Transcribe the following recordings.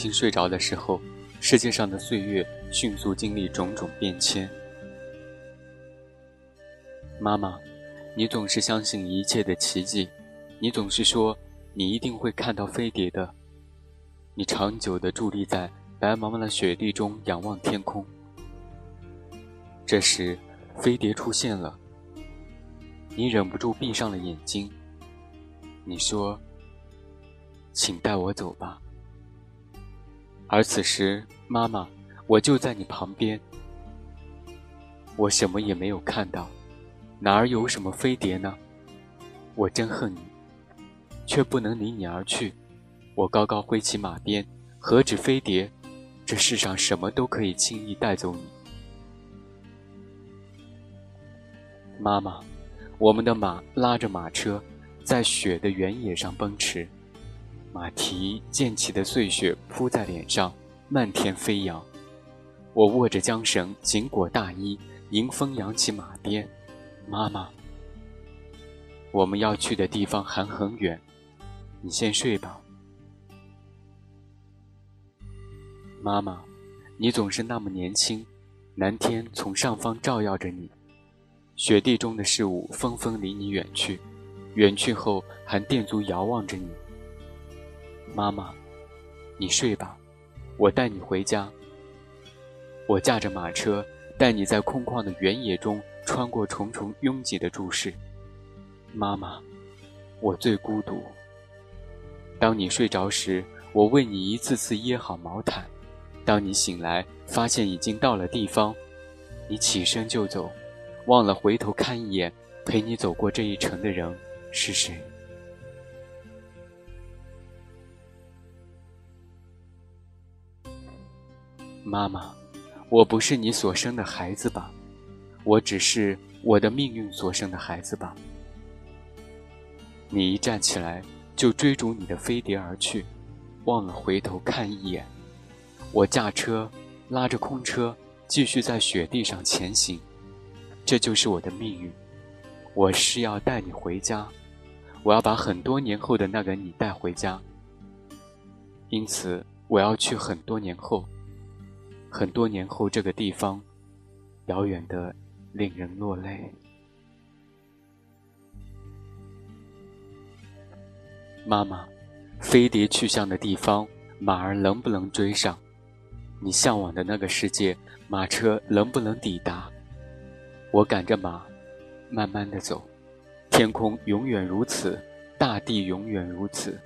亲睡着的时候，世界上的岁月迅速经历种种变迁。妈妈，你总是相信一切的奇迹，你总是说你一定会看到飞碟的。你长久地伫立在白茫茫的雪地中，仰望天空。这时，飞碟出现了，你忍不住闭上了眼睛。你说：“请带我走吧。”而此时，妈妈，我就在你旁边。我什么也没有看到，哪儿有什么飞碟呢？我真恨你，却不能离你而去。我高高挥起马鞭，何止飞碟？这世上什么都可以轻易带走你。妈妈，我们的马拉着马车，在雪的原野上奔驰。马蹄溅起的碎雪扑在脸上，漫天飞扬。我握着缰绳，紧裹大衣，迎风扬起马鞭。妈妈，我们要去的地方还很远，你先睡吧。妈妈，你总是那么年轻，蓝天从上方照耀着你，雪地中的事物纷纷离你远去，远去后还电足遥望着你。妈妈，你睡吧，我带你回家。我驾着马车，带你在空旷的原野中穿过重重拥挤的注视。妈妈，我最孤独。当你睡着时，我为你一次次掖好毛毯；当你醒来，发现已经到了地方，你起身就走，忘了回头看一眼，陪你走过这一程的人是谁？妈妈，我不是你所生的孩子吧？我只是我的命运所生的孩子吧？你一站起来就追逐你的飞碟而去，忘了回头看一眼。我驾车拉着空车继续在雪地上前行，这就是我的命运。我是要带你回家，我要把很多年后的那个你带回家。因此，我要去很多年后。很多年后，这个地方，遥远的令人落泪。妈妈，飞碟去向的地方，马儿能不能追上？你向往的那个世界，马车能不能抵达？我赶着马，慢慢的走。天空永远如此，大地永远如此，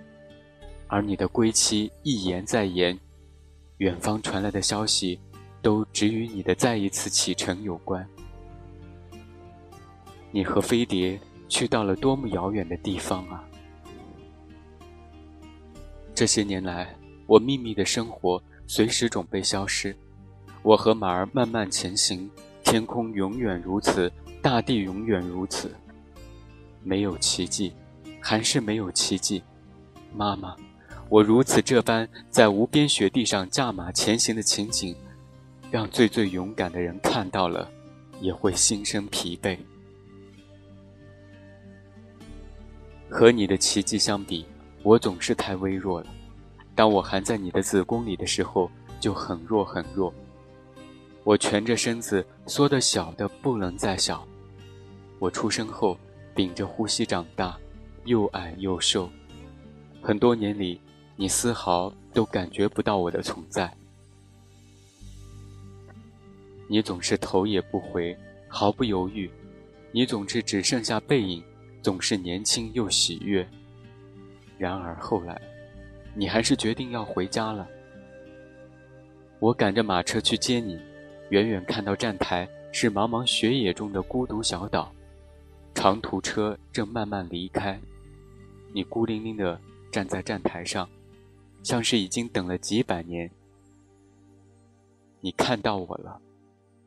而你的归期一言再言。远方传来的消息，都只与你的再一次启程有关。你和飞碟去到了多么遥远的地方啊！这些年来，我秘密的生活随时准备消失。我和马儿慢慢前行，天空永远如此，大地永远如此。没有奇迹，还是没有奇迹，妈妈。我如此这般在无边雪地上驾马前行的情景，让最最勇敢的人看到了，也会心生疲惫。和你的奇迹相比，我总是太微弱了。当我还在你的子宫里的时候，就很弱很弱。我蜷着身子，缩得小的不能再小。我出生后，屏着呼吸长大，又矮又瘦。很多年里。你丝毫都感觉不到我的存在，你总是头也不回，毫不犹豫，你总是只剩下背影，总是年轻又喜悦。然而后来，你还是决定要回家了。我赶着马车去接你，远远看到站台是茫茫雪野中的孤独小岛，长途车正慢慢离开，你孤零零地站在站台上。像是已经等了几百年，你看到我了，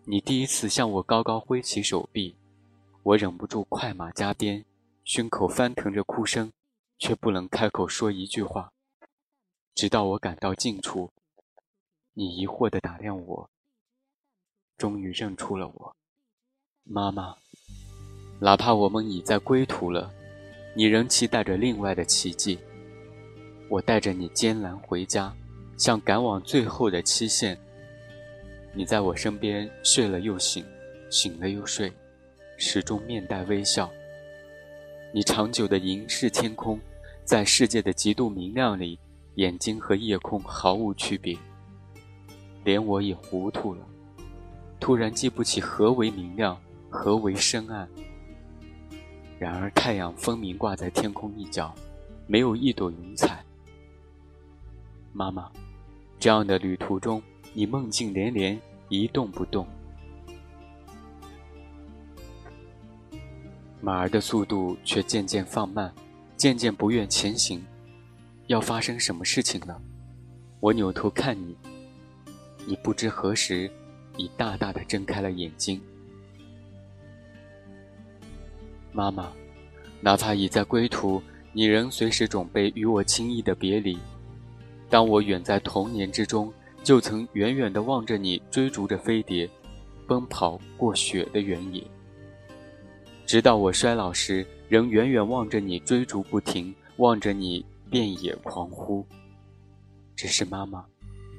你第一次向我高高挥起手臂，我忍不住快马加鞭，胸口翻腾着哭声，却不能开口说一句话。直到我赶到近处，你疑惑地打量我，终于认出了我，妈妈。哪怕我们已在归途了，你仍期待着另外的奇迹。我带着你艰难回家，像赶往最后的期限。你在我身边睡了又醒，醒了又睡，始终面带微笑。你长久的凝视天空，在世界的极度明亮里，眼睛和夜空毫无区别。连我也糊涂了，突然记不起何为明亮，何为深暗。然而太阳分明挂在天空一角，没有一朵云彩。妈妈，这样的旅途中，你梦境连连，一动不动。马儿的速度却渐渐放慢，渐渐不愿前行。要发生什么事情了？我扭头看你，你不知何时已大大的睁开了眼睛。妈妈，哪怕已在归途，你仍随时准备与我轻易的别离。当我远在童年之中，就曾远远的望着你追逐着飞碟，奔跑过雪的原野。直到我衰老时，仍远远望着你追逐不停，望着你遍野狂呼。只是妈妈，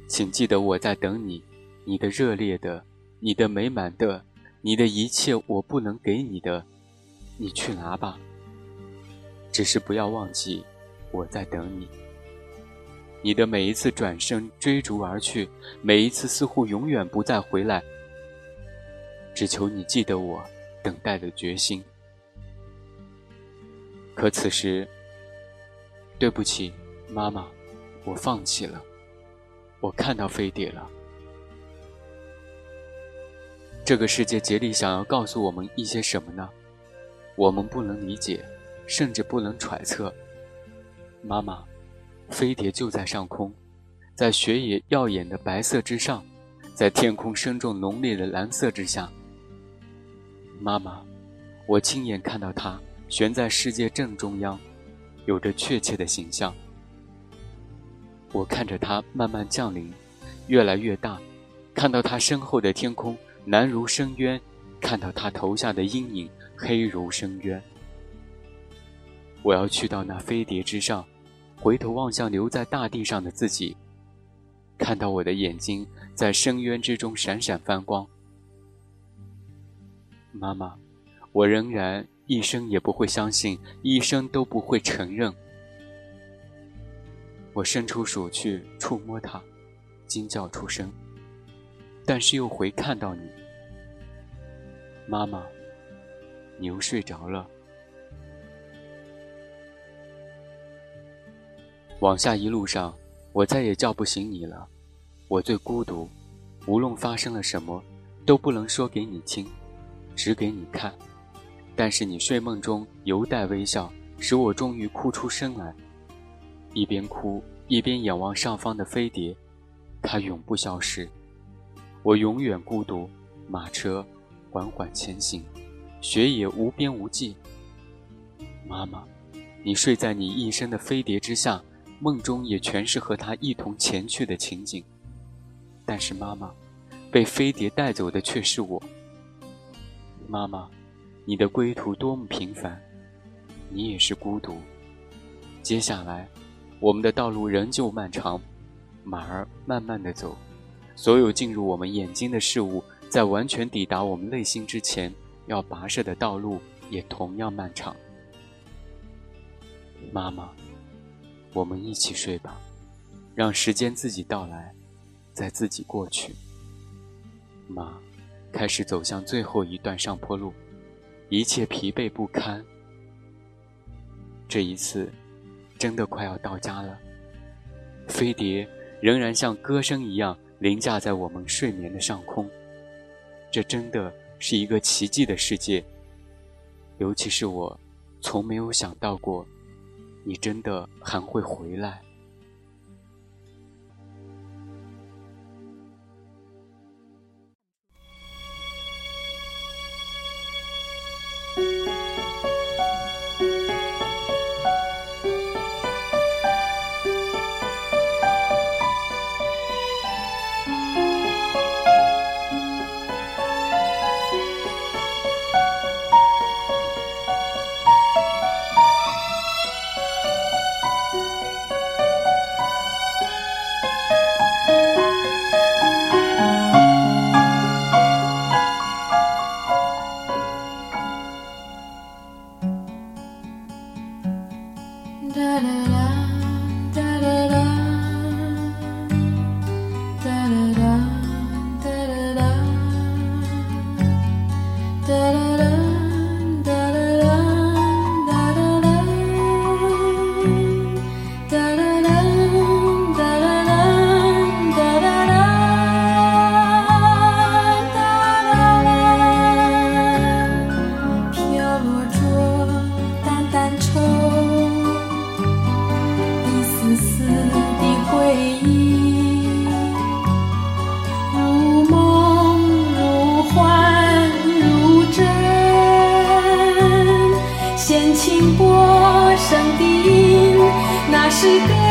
请记得我在等你，你的热烈的，你的美满的，你的一切我不能给你的，你去拿吧。只是不要忘记，我在等你。你的每一次转身追逐而去，每一次似乎永远不再回来。只求你记得我。等待的决心。可此时，对不起，妈妈，我放弃了。我看到飞碟了。这个世界竭力想要告诉我们一些什么呢？我们不能理解，甚至不能揣测。妈妈，飞碟就在上空，在雪野耀眼的白色之上，在天空深重浓烈的蓝色之下。妈妈，我亲眼看到它悬在世界正中央，有着确切的形象。我看着它慢慢降临，越来越大，看到它身后的天空蓝如深渊，看到它头下的阴影黑如深渊。我要去到那飞碟之上，回头望向留在大地上的自己，看到我的眼睛在深渊之中闪闪发光。妈妈，我仍然一生也不会相信，一生都不会承认。我伸出手去触摸它，惊叫出声，但是又回看到你。妈妈，你又睡着了。往下一路上，我再也叫不醒你了。我最孤独，无论发生了什么，都不能说给你听。指给你看，但是你睡梦中犹带微笑，使我终于哭出声来。一边哭一边仰望上方的飞碟，它永不消失。我永远孤独。马车缓缓前行，雪野无边无际。妈妈，你睡在你一生的飞碟之下，梦中也全是和他一同前去的情景。但是妈妈，被飞碟带走的却是我。妈妈，你的归途多么平凡，你也是孤独。接下来，我们的道路仍旧漫长，马儿慢慢的走，所有进入我们眼睛的事物，在完全抵达我们内心之前，要跋涉的道路也同样漫长。妈妈，我们一起睡吧，让时间自己到来，再自己过去。妈。开始走向最后一段上坡路，一切疲惫不堪。这一次，真的快要到家了。飞碟仍然像歌声一样凌驾在我们睡眠的上空。这真的是一个奇迹的世界。尤其是我，从没有想到过，你真的还会回来。时光。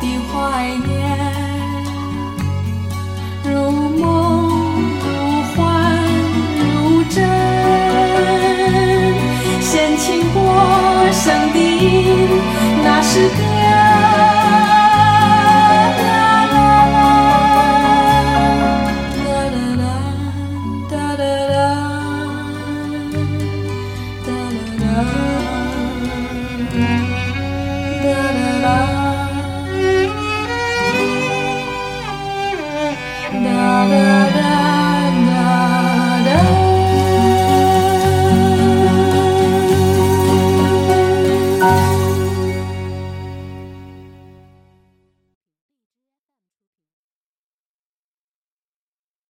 的怀念，如梦如幻如真，掀起拨响的那首歌。